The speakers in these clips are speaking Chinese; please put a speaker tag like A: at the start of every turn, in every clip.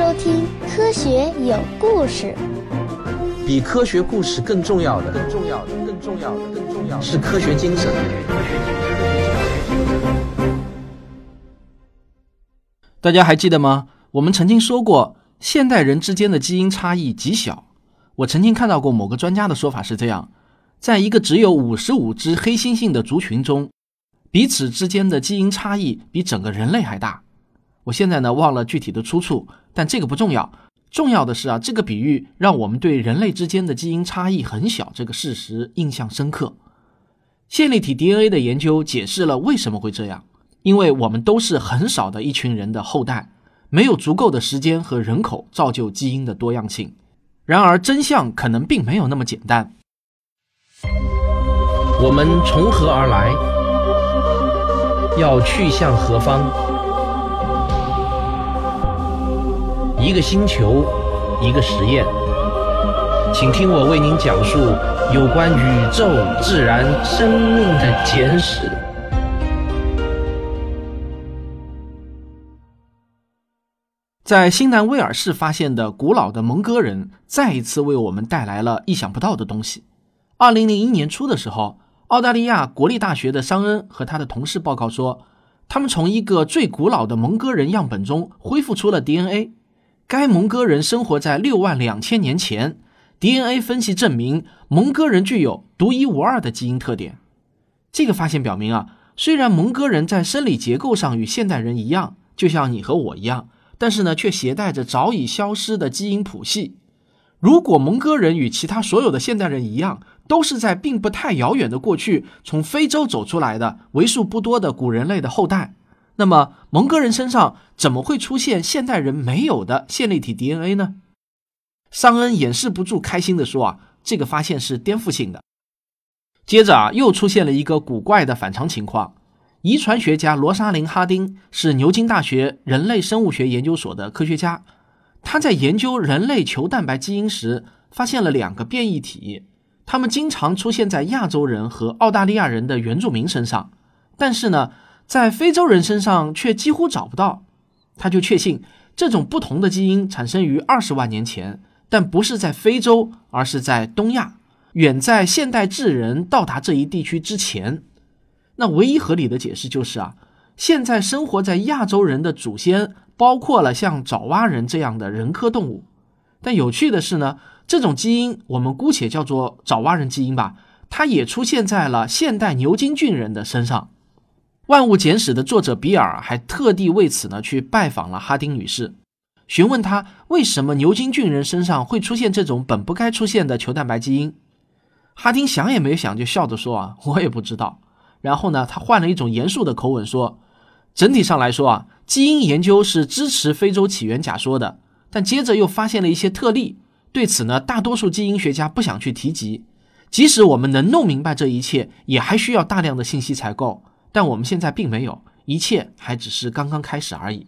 A: 收听《科学有故事》。
B: 比科学故事更重要的，更重要的，更重要的，更重要的是科学精神。
C: 大家还记得吗？我们曾经说过，现代人之间的基因差异极小。我曾经看到过某个专家的说法是这样：在一个只有五十五只黑猩猩的族群中，彼此之间的基因差异比整个人类还大。我现在呢忘了具体的出处，但这个不重要。重要的是啊，这个比喻让我们对人类之间的基因差异很小这个事实印象深刻。线粒体 DNA 的研究解释了为什么会这样，因为我们都是很少的一群人的后代，没有足够的时间和人口造就基因的多样性。然而，真相可能并没有那么简单。
B: 我们从何而来？要去向何方？一个星球，一个实验，请听我为您讲述有关宇宙、自然、生命的简史。
C: 在新南威尔士发现的古老的蒙哥人，再一次为我们带来了意想不到的东西。二零零一年初的时候，澳大利亚国立大学的桑恩和他的同事报告说，他们从一个最古老的蒙哥人样本中恢复出了 DNA。该蒙哥人生活在六万两千年前，DNA 分析证明蒙哥人具有独一无二的基因特点。这个发现表明啊，虽然蒙哥人在生理结构上与现代人一样，就像你和我一样，但是呢，却携带着早已消失的基因谱系。如果蒙哥人与其他所有的现代人一样，都是在并不太遥远的过去从非洲走出来的为数不多的古人类的后代。那么蒙哥人身上怎么会出现现代人没有的线粒体 DNA 呢？桑恩掩饰不住开心地说：“啊，这个发现是颠覆性的。”接着啊，又出现了一个古怪的反常情况。遗传学家罗莎琳·哈丁是牛津大学人类生物学研究所的科学家，他在研究人类球蛋白基因时，发现了两个变异体，他们经常出现在亚洲人和澳大利亚人的原住民身上，但是呢。在非洲人身上却几乎找不到，他就确信这种不同的基因产生于二十万年前，但不是在非洲，而是在东亚，远在现代智人到达这一地区之前。那唯一合理的解释就是啊，现在生活在亚洲人的祖先包括了像爪哇人这样的人科动物。但有趣的是呢，这种基因我们姑且叫做爪哇人基因吧，它也出现在了现代牛津郡人的身上。《万物简史》的作者比尔还特地为此呢去拜访了哈丁女士，询问她为什么牛津郡人身上会出现这种本不该出现的球蛋白基因。哈丁想也没想就笑着说：“啊，我也不知道。”然后呢，他换了一种严肃的口吻说：“整体上来说啊，基因研究是支持非洲起源假说的，但接着又发现了一些特例。对此呢，大多数基因学家不想去提及。即使我们能弄明白这一切，也还需要大量的信息才够。”但我们现在并没有，一切还只是刚刚开始而已。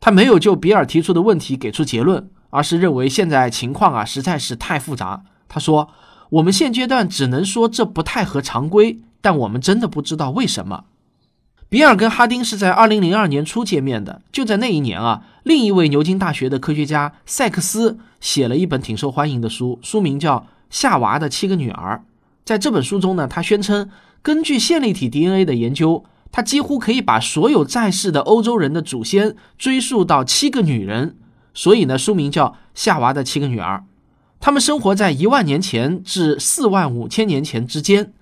C: 他没有就比尔提出的问题给出结论，而是认为现在情况啊实在是太复杂。他说：“我们现阶段只能说这不太合常规，但我们真的不知道为什么。”比尔跟哈丁是在2002年初见面的，就在那一年啊，另一位牛津大学的科学家塞克斯写了一本挺受欢迎的书，书名叫《夏娃的七个女儿》。在这本书中呢，他宣称。根据线粒体 DNA 的研究，他几乎可以把所有在世的欧洲人的祖先追溯到七个女人，所以呢，书名叫《夏娃的七个女儿》。她们生活在一万年前至四万五千年前之间，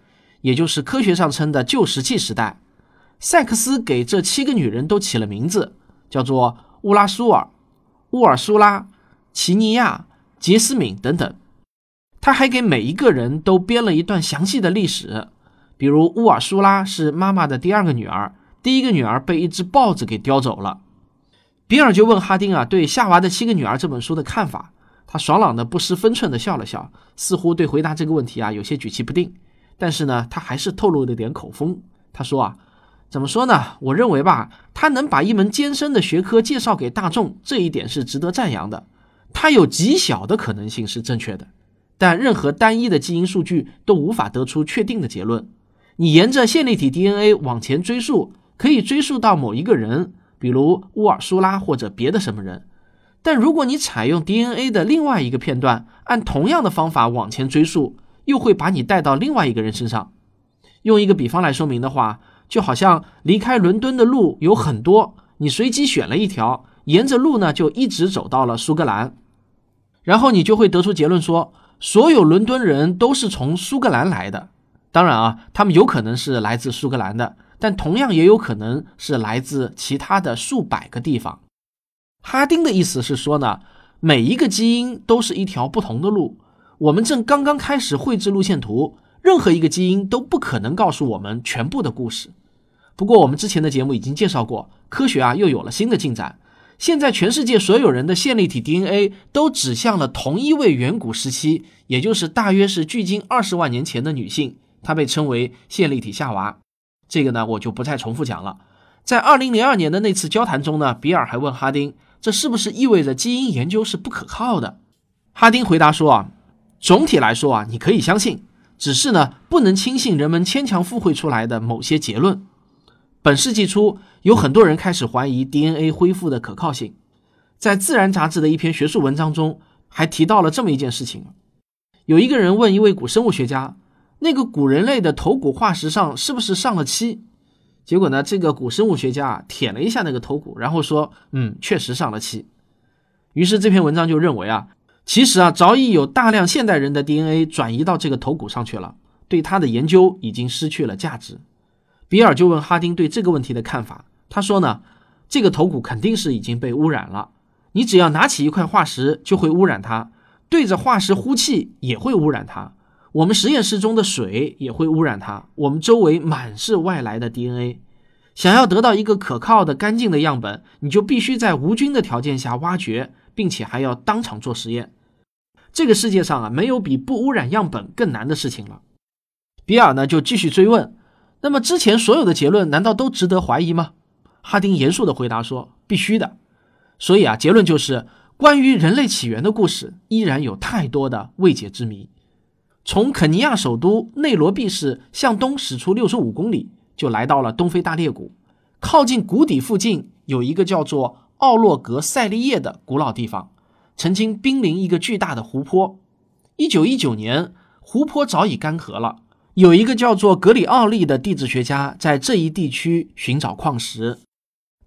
C: 也就是科学上称的旧石器时代。塞克斯给这七个女人都起了名字，叫做乌拉苏尔、乌尔苏拉、奇尼亚、杰斯敏等等。他还给每一个人都编了一段详细的历史。比如乌尔苏拉是妈妈的第二个女儿，第一个女儿被一只豹子给叼走了。比尔就问哈丁啊，对《夏娃的七个女儿》这本书的看法。他爽朗的不失分寸的笑了笑，似乎对回答这个问题啊有些举棋不定。但是呢，他还是透露了点口风。他说啊，怎么说呢？我认为吧，他能把一门艰深的学科介绍给大众，这一点是值得赞扬的。他有极小的可能性是正确的，但任何单一的基因数据都无法得出确定的结论。你沿着线粒体 DNA 往前追溯，可以追溯到某一个人，比如乌尔苏拉或者别的什么人。但如果你采用 DNA 的另外一个片段，按同样的方法往前追溯，又会把你带到另外一个人身上。用一个比方来说明的话，就好像离开伦敦的路有很多，你随机选了一条，沿着路呢就一直走到了苏格兰，然后你就会得出结论说，所有伦敦人都是从苏格兰来的。当然啊，他们有可能是来自苏格兰的，但同样也有可能是来自其他的数百个地方。哈丁的意思是说呢，每一个基因都是一条不同的路。我们正刚刚开始绘制路线图，任何一个基因都不可能告诉我们全部的故事。不过，我们之前的节目已经介绍过，科学啊又有了新的进展。现在，全世界所有人的线粒体 DNA 都指向了同一位远古时期，也就是大约是距今二十万年前的女性。它被称为线粒体夏娃，这个呢我就不再重复讲了。在二零零二年的那次交谈中呢，比尔还问哈丁，这是不是意味着基因研究是不可靠的？哈丁回答说啊，总体来说啊，你可以相信，只是呢不能轻信人们牵强附会出来的某些结论。本世纪初，有很多人开始怀疑 DNA 恢复的可靠性。在《自然》杂志的一篇学术文章中，还提到了这么一件事情：有一个人问一位古生物学家。那个古人类的头骨化石上是不是上了漆？结果呢，这个古生物学家啊舔了一下那个头骨，然后说：“嗯，确实上了漆。”于是这篇文章就认为啊，其实啊，早已有大量现代人的 DNA 转移到这个头骨上去了，对他的研究已经失去了价值。比尔就问哈丁对这个问题的看法，他说呢，这个头骨肯定是已经被污染了。你只要拿起一块化石就会污染它，对着化石呼气也会污染它。我们实验室中的水也会污染它。我们周围满是外来的 DNA。想要得到一个可靠的、干净的样本，你就必须在无菌的条件下挖掘，并且还要当场做实验。这个世界上啊，没有比不污染样本更难的事情了。比尔呢，就继续追问：那么之前所有的结论难道都值得怀疑吗？哈丁严肃地回答说：必须的。所以啊，结论就是，关于人类起源的故事依然有太多的未解之谜。从肯尼亚首都内罗毕市向东驶出六十五公里，就来到了东非大裂谷。靠近谷底附近有一个叫做奥洛格塞利叶的古老地方，曾经濒临一个巨大的湖泊。一九一九年，湖泊早已干涸了。有一个叫做格里奥利的地质学家在这一地区寻找矿石。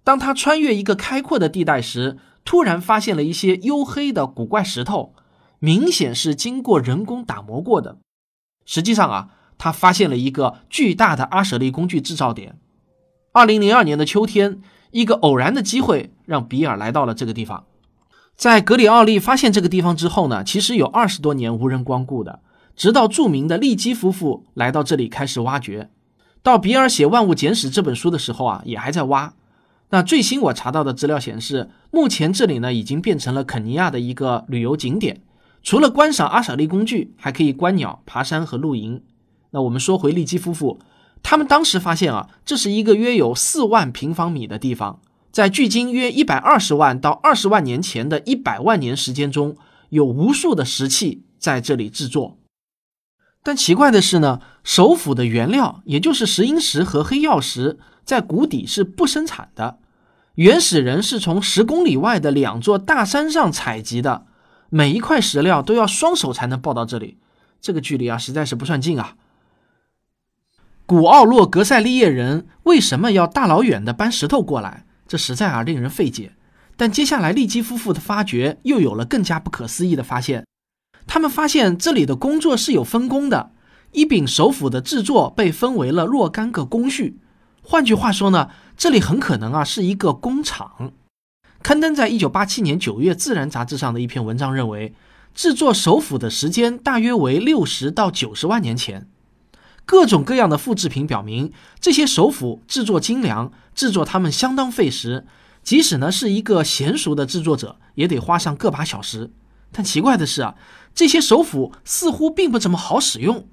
C: 当他穿越一个开阔的地带时，突然发现了一些黝黑的古怪石头。明显是经过人工打磨过的。实际上啊，他发现了一个巨大的阿舍利工具制造点。二零零二年的秋天，一个偶然的机会让比尔来到了这个地方。在格里奥利发现这个地方之后呢，其实有二十多年无人光顾的，直到著名的利基夫妇来到这里开始挖掘。到比尔写《万物简史》这本书的时候啊，也还在挖。那最新我查到的资料显示，目前这里呢已经变成了肯尼亚的一个旅游景点。除了观赏阿舍利工具，还可以观鸟、爬山和露营。那我们说回利基夫妇，他们当时发现啊，这是一个约有四万平方米的地方，在距今约一百二十万到二十万年前的一百万年时间中，有无数的石器在这里制作。但奇怪的是呢，首府的原料，也就是石英石和黑曜石，在谷底是不生产的。原始人是从十公里外的两座大山上采集的。每一块石料都要双手才能抱到这里，这个距离啊实在是不算近啊。古奥洛格塞利叶人为什么要大老远的搬石头过来？这实在啊令人费解。但接下来利基夫妇的发掘又有了更加不可思议的发现，他们发现这里的工作是有分工的，一柄手斧的制作被分为了若干个工序。换句话说呢，这里很可能啊是一个工厂。刊登在一九八七年九月《自然》杂志上的一篇文章认为，制作首府的时间大约为六十到九十万年前。各种各样的复制品表明，这些首府制作精良，制作它们相当费时，即使呢是一个娴熟的制作者，也得花上个把小时。但奇怪的是啊，这些首府似乎并不怎么好使用。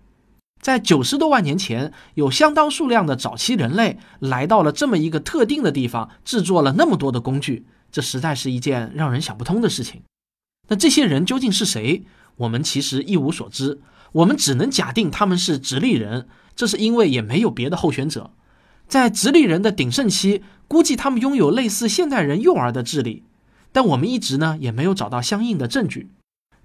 C: 在九十多万年前，有相当数量的早期人类来到了这么一个特定的地方，制作了那么多的工具。这实在是一件让人想不通的事情。那这些人究竟是谁？我们其实一无所知。我们只能假定他们是直立人，这是因为也没有别的候选者。在直立人的鼎盛期，估计他们拥有类似现代人幼儿的智力。但我们一直呢也没有找到相应的证据。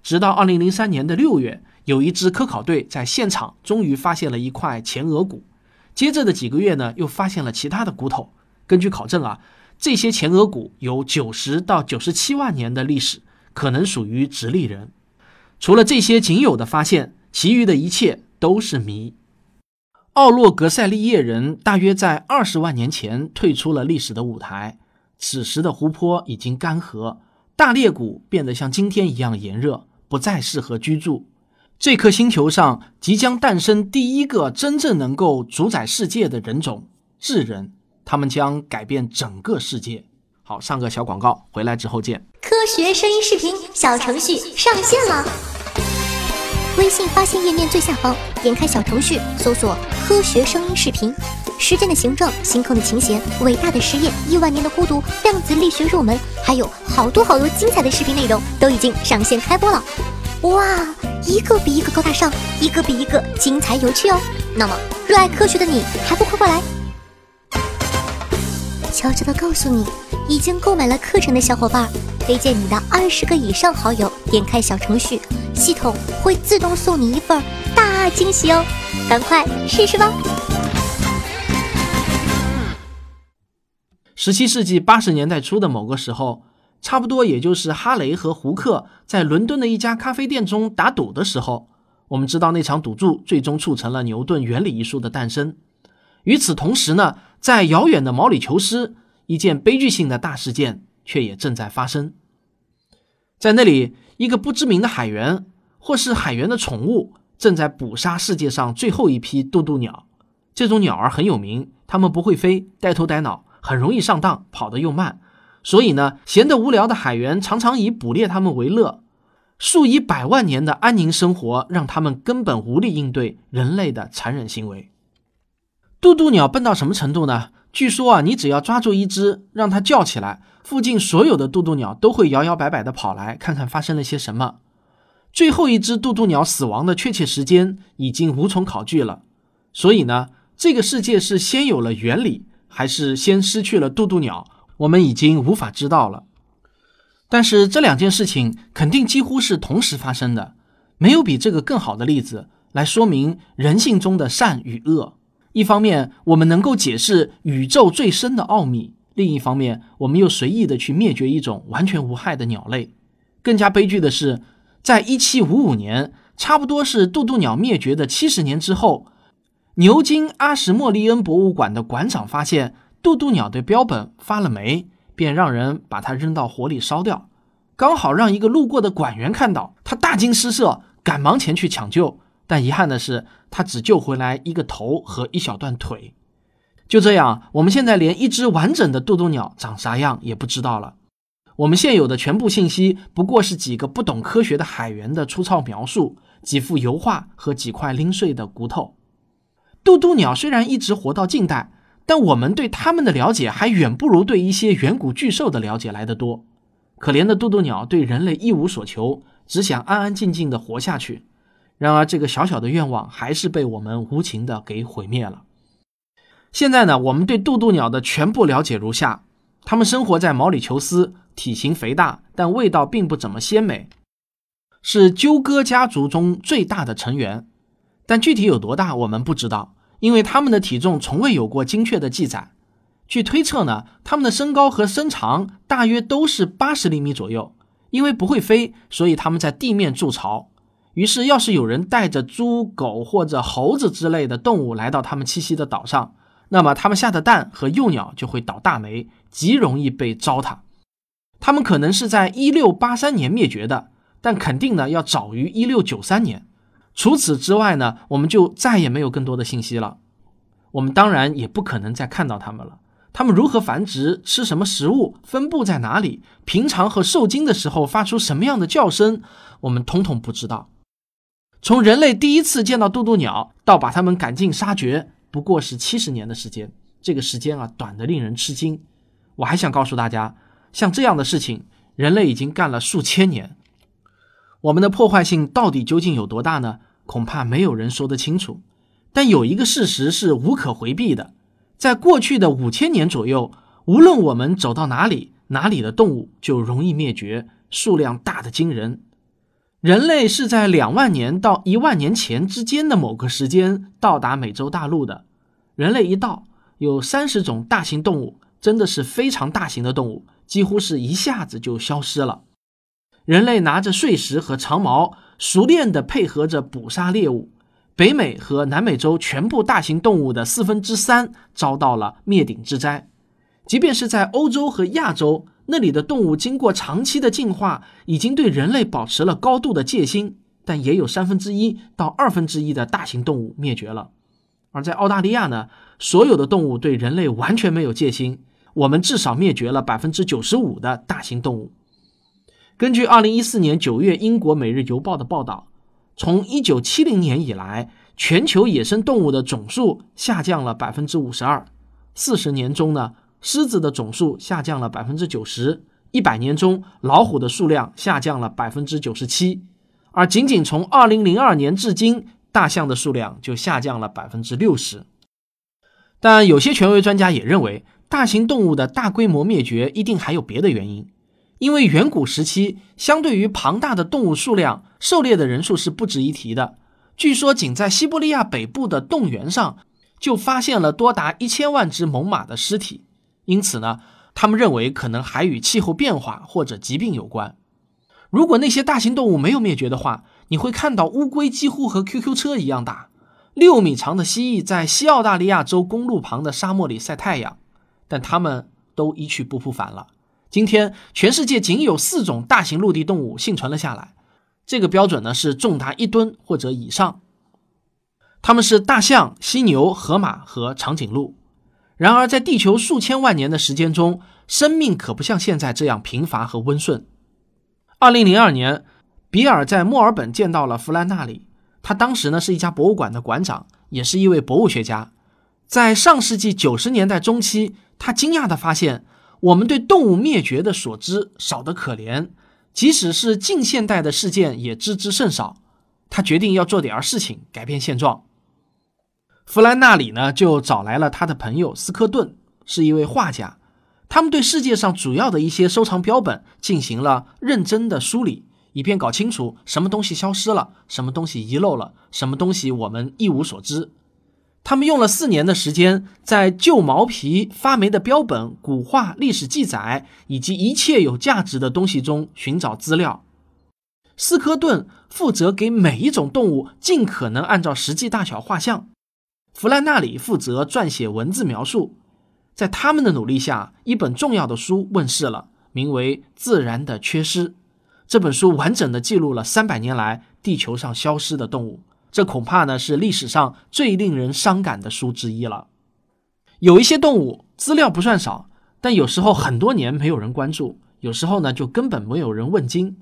C: 直到二零零三年的六月，有一支科考队在现场终于发现了一块前额骨。接着的几个月呢，又发现了其他的骨头。根据考证啊，这些前额骨有九十到九十七万年的历史，可能属于直立人。除了这些仅有的发现，其余的一切都是谜。奥洛格塞利叶人大约在二十万年前退出了历史的舞台。此时的湖泊已经干涸，大裂谷变得像今天一样炎热，不再适合居住。这颗星球上即将诞生第一个真正能够主宰世界的人种——智人，他们将改变整个世界。好，上个小广告，回来之后见。
A: 科学声音视频小程序上线了，微信发现页面最下方点开小程序，搜索“科学声音视频”。时间的形状、星空的琴弦、伟大的实验、亿万年的孤独、量子力学入门，还有好多好多精彩的视频内容都已经上线开播了。哇，一个比一个高大上，一个比一个精彩有趣哦。那么，热爱科学的你还不快过来？悄悄的告诉你，已经购买了课程的小伙伴，推荐你的二十个以上好友点开小程序，系统会自动送你一份大惊喜哦。赶快试试吧！
C: 十七世纪八十年代初的某个时候，差不多也就是哈雷和胡克在伦敦的一家咖啡店中打赌的时候，我们知道那场赌注最终促成了牛顿原理一书的诞生。与此同时呢，在遥远的毛里求斯，一件悲剧性的大事件却也正在发生。在那里，一个不知名的海员，或是海员的宠物，正在捕杀世界上最后一批渡渡鸟。这种鸟儿很有名，它们不会飞，呆头呆脑。很容易上当，跑得又慢，所以呢，闲得无聊的海员常常以捕猎它们为乐。数以百万年的安宁生活让他们根本无力应对人类的残忍行为。渡渡鸟笨到什么程度呢？据说啊，你只要抓住一只，让它叫起来，附近所有的渡渡鸟都会摇摇摆摆地跑来看看发生了些什么。最后一只渡渡鸟死亡的确切时间已经无从考据了。所以呢，这个世界是先有了原理。还是先失去了渡渡鸟，我们已经无法知道了。但是这两件事情肯定几乎是同时发生的，没有比这个更好的例子来说明人性中的善与恶。一方面，我们能够解释宇宙最深的奥秘；另一方面，我们又随意的去灭绝一种完全无害的鸟类。更加悲剧的是，在一七五五年，差不多是渡渡鸟灭绝的七十年之后。牛津阿什莫利恩博物馆的馆长发现渡渡鸟的标本发了霉，便让人把它扔到火里烧掉。刚好让一个路过的馆员看到，他大惊失色，赶忙前去抢救。但遗憾的是，他只救回来一个头和一小段腿。就这样，我们现在连一只完整的渡渡鸟长啥样也不知道了。我们现有的全部信息不过是几个不懂科学的海员的粗糙描述，几幅油画和几块零碎的骨头。渡渡鸟虽然一直活到近代，但我们对它们的了解还远不如对一些远古巨兽的了解来得多。可怜的渡渡鸟对人类一无所求，只想安安静静的活下去。然而，这个小小的愿望还是被我们无情的给毁灭了。现在呢，我们对渡渡鸟的全部了解如下：它们生活在毛里求斯，体型肥大，但味道并不怎么鲜美，是鸠鸽家族中最大的成员。但具体有多大，我们不知道，因为它们的体重从未有过精确的记载。据推测呢，它们的身高和身长大约都是八十厘米左右。因为不会飞，所以它们在地面筑巢。于是，要是有人带着猪、狗或者猴子之类的动物来到它们栖息的岛上，那么它们下的蛋和幼鸟就会倒大霉，极容易被糟蹋。它们可能是在一六八三年灭绝的，但肯定呢要早于一六九三年。除此之外呢，我们就再也没有更多的信息了。我们当然也不可能再看到它们了。它们如何繁殖，吃什么食物，分布在哪里，平常和受精的时候发出什么样的叫声，我们统统不知道。从人类第一次见到渡渡鸟到把它们赶尽杀绝，不过是七十年的时间。这个时间啊，短得令人吃惊。我还想告诉大家，像这样的事情，人类已经干了数千年。我们的破坏性到底究竟有多大呢？恐怕没有人说得清楚。但有一个事实是无可回避的：在过去的五千年左右，无论我们走到哪里，哪里的动物就容易灭绝，数量大得惊人。人类是在两万年到一万年前之间的某个时间到达美洲大陆的。人类一到，有三十种大型动物，真的是非常大型的动物，几乎是一下子就消失了。人类拿着碎石和长矛，熟练地配合着捕杀猎物。北美和南美洲全部大型动物的四分之三遭到了灭顶之灾。即便是在欧洲和亚洲，那里的动物经过长期的进化，已经对人类保持了高度的戒心，但也有三分之一到二分之一的大型动物灭绝了。而在澳大利亚呢，所有的动物对人类完全没有戒心，我们至少灭绝了百分之九十五的大型动物。根据二零一四年九月英国《每日邮报》的报道，从一九七零年以来，全球野生动物的总数下降了百分之五十二。四十年中呢，狮子的总数下降了百分之九十；一百年中，老虎的数量下降了百分之九十七。而仅仅从二零零二年至今，大象的数量就下降了百分之六十。但有些权威专家也认为，大型动物的大规模灭绝一定还有别的原因。因为远古时期，相对于庞大的动物数量，狩猎的人数是不值一提的。据说，仅在西伯利亚北部的冻原上，就发现了多达一千万只猛犸的尸体。因此呢，他们认为可能还与气候变化或者疾病有关。如果那些大型动物没有灭绝的话，你会看到乌龟几乎和 QQ 车一样大，六米长的蜥蜴在西澳大利亚州公路旁的沙漠里晒太阳，但它们都一去不复返了。今天，全世界仅有四种大型陆地动物幸存了下来，这个标准呢是重达一吨或者以上。它们是大象、犀牛、河马和长颈鹿。然而，在地球数千万年的时间中，生命可不像现在这样贫乏和温顺。二零零二年，比尔在墨尔本见到了弗兰纳里，他当时呢是一家博物馆的馆长，也是一位博物学家。在上世纪九十年代中期，他惊讶地发现。我们对动物灭绝的所知少得可怜，即使是近现代的事件也知之甚少。他决定要做点儿事情改变现状。弗兰纳里呢，就找来了他的朋友斯科顿，是一位画家。他们对世界上主要的一些收藏标本进行了认真的梳理，以便搞清楚什么东西消失了，什么东西遗漏了，什么东西我们一无所知。他们用了四年的时间，在旧毛皮、发霉的标本、古画、历史记载以及一切有价值的东西中寻找资料。斯科顿负责给每一种动物尽可能按照实际大小画像，弗兰纳里负责撰写文字描述。在他们的努力下，一本重要的书问世了，名为《自然的缺失》。这本书完整的记录了三百年来地球上消失的动物。这恐怕呢是历史上最令人伤感的书之一了。有一些动物资料不算少，但有时候很多年没有人关注，有时候呢就根本没有人问津。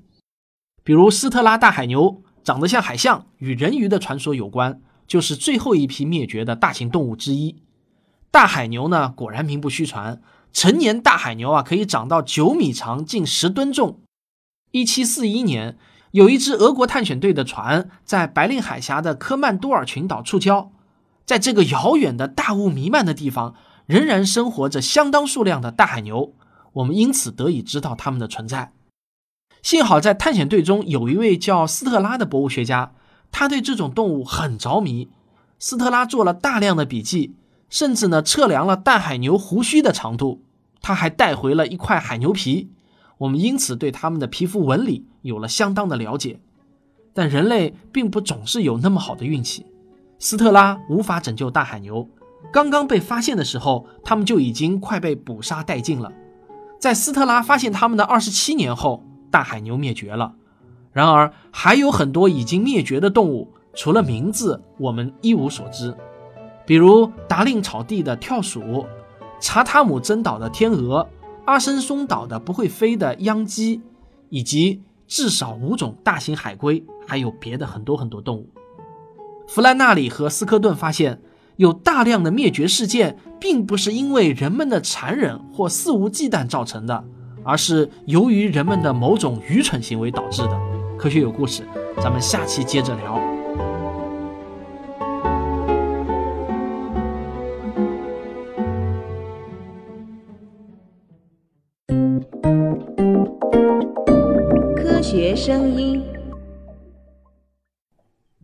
C: 比如斯特拉大海牛，长得像海象，与人鱼的传说有关，就是最后一批灭绝的大型动物之一。大海牛呢，果然名不虚传，成年大海牛啊可以长到九米长，近十吨重。一七四一年。有一支俄国探险队的船在白令海峡的科曼多尔群岛触礁，在这个遥远的大雾弥漫的地方，仍然生活着相当数量的大海牛。我们因此得以知道它们的存在。幸好在探险队中有一位叫斯特拉的博物学家，他对这种动物很着迷。斯特拉做了大量的笔记，甚至呢测量了大海牛胡须的长度。他还带回了一块海牛皮。我们因此对它们的皮肤纹理有了相当的了解，但人类并不总是有那么好的运气。斯特拉无法拯救大海牛，刚刚被发现的时候，它们就已经快被捕杀殆尽了。在斯特拉发现它们的二十七年后，大海牛灭绝了。然而，还有很多已经灭绝的动物，除了名字，我们一无所知。比如达令草地的跳鼠，查塔姆珍岛的天鹅。阿森松岛的不会飞的秧鸡，以及至少五种大型海龟，还有别的很多很多动物。弗兰纳里和斯科顿发现，有大量的灭绝事件，并不是因为人们的残忍或肆无忌惮造成的，而是由于人们的某种愚蠢行为导致的。科学有故事，咱们下期接着聊。
D: 科学声音。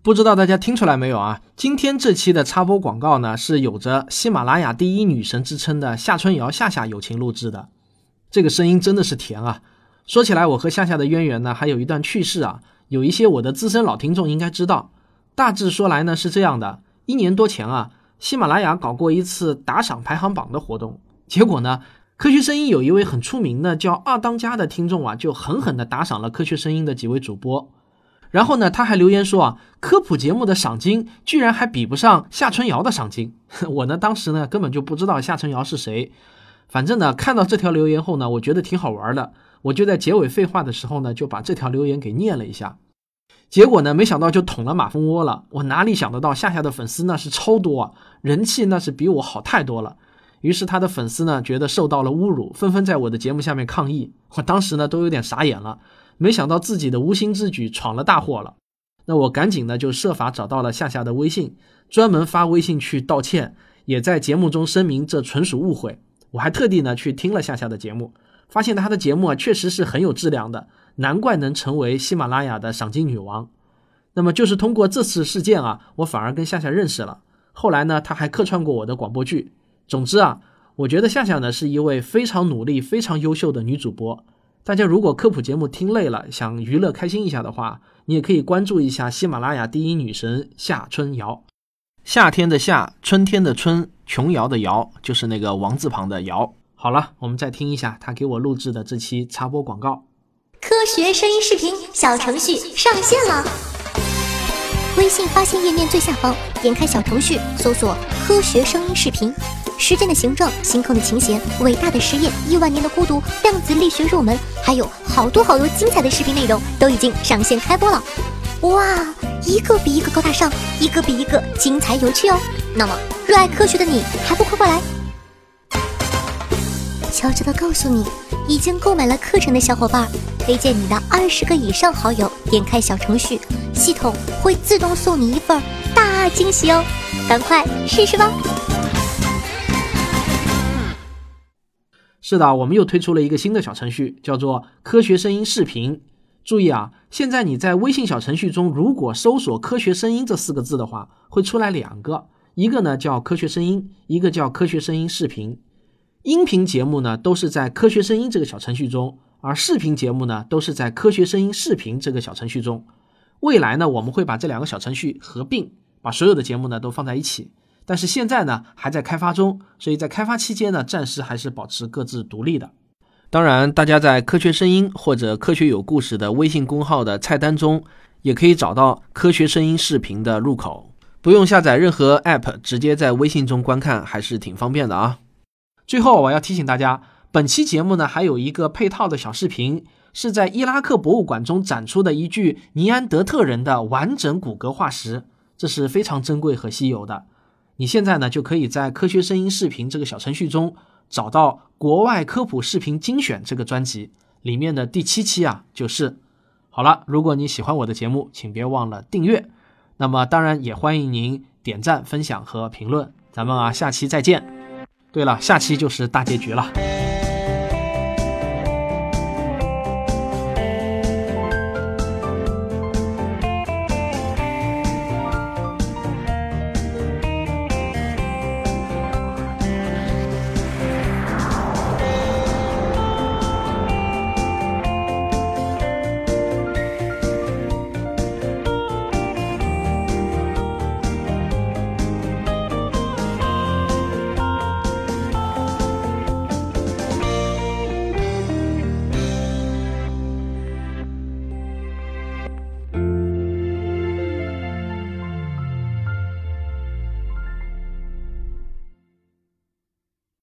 C: 不知道大家听出来没有啊？今天这期的插播广告呢，是有着喜马拉雅第一女神之称的夏春瑶夏夏友情录制的。这个声音真的是甜啊！说起来，我和夏夏的渊源呢，还有一段趣事啊。有一些我的资深老听众应该知道。大致说来呢，是这样的：一年多前啊，喜马拉雅搞过一次打赏排行榜的活动，结果呢，科学声音有一位很出名的叫二当家的听众啊，就狠狠地打赏了科学声音的几位主播。然后呢，他还留言说啊，科普节目的赏金居然还比不上夏春瑶的赏金。我呢，当时呢根本就不知道夏春瑶是谁。反正呢，看到这条留言后呢，我觉得挺好玩的。我就在结尾废话的时候呢，就把这条留言给念了一下。结果呢，没想到就捅了马蜂窝了。我哪里想得到，夏夏的粉丝那是超多啊，人气那是比我好太多了。于是他的粉丝呢，觉得受到了侮辱，纷纷在我的节目下面抗议。我当时呢，都有点傻眼了。没想到自己的无心之举闯了大祸了，那我赶紧呢就设法找到了夏夏的微信，专门发微信去道歉，也在节目中声明这纯属误会。我还特地呢去听了夏夏的节目，发现她的节目啊确实是很有质量的，难怪能成为喜马拉雅的赏金女王。那么就是通过这次事件啊，我反而跟夏夏认识了。后来呢，她还客串过我的广播剧。总之啊，我觉得夏夏呢是一位非常努力、非常优秀的女主播。大家如果科普节目听累了，想娱乐开心一下的话，你也可以关注一下喜马拉雅第一女神夏春瑶。夏天的夏，春天的春，琼瑶的瑶，就是那个王字旁的瑶。好了，我们再听一下他给我录制的这期插播广告。
A: 科学声音视频小程序上线了，微信发现页面最下方点开小程序，搜索“科学声音视频”。时间的形状，星空的琴弦，伟大的实验，亿万年的孤独，量子力学入门，还有好多好多精彩的视频内容都已经上线开播了！哇，一个比一个高大上，一个比一个精彩有趣哦！那么，热爱科学的你还不快过来？悄悄的告诉你，已经购买了课程的小伙伴，推荐你的二十个以上好友点开小程序，系统会自动送你一份大惊喜哦！赶快试试吧！
C: 是的，我们又推出了一个新的小程序，叫做“科学声音视频”。注意啊，现在你在微信小程序中，如果搜索“科学声音”这四个字的话，会出来两个，一个呢叫“科学声音”，一个叫“科学声音视频”。音频节目呢都是在“科学声音”这个小程序中，而视频节目呢都是在“科学声音视频”这个小程序中。未来呢，我们会把这两个小程序合并，把所有的节目呢都放在一起。但是现在呢还在开发中，所以在开发期间呢，暂时还是保持各自独立的。当然，大家在科学声音或者科学有故事的微信公号的菜单中，也可以找到科学声音视频的入口，不用下载任何 app，直接在微信中观看，还是挺方便的啊。最后，我要提醒大家，本期节目呢还有一个配套的小视频，是在伊拉克博物馆中展出的一具尼安德特人的完整骨骼化石，这是非常珍贵和稀有的。你现在呢，就可以在科学声音视频这个小程序中找到国外科普视频精选这个专辑里面的第七期啊，就是好了。如果你喜欢我的节目，请别忘了订阅。那么当然也欢迎您点赞、分享和评论。咱们啊，下期再见。对了，下期就是大结局了。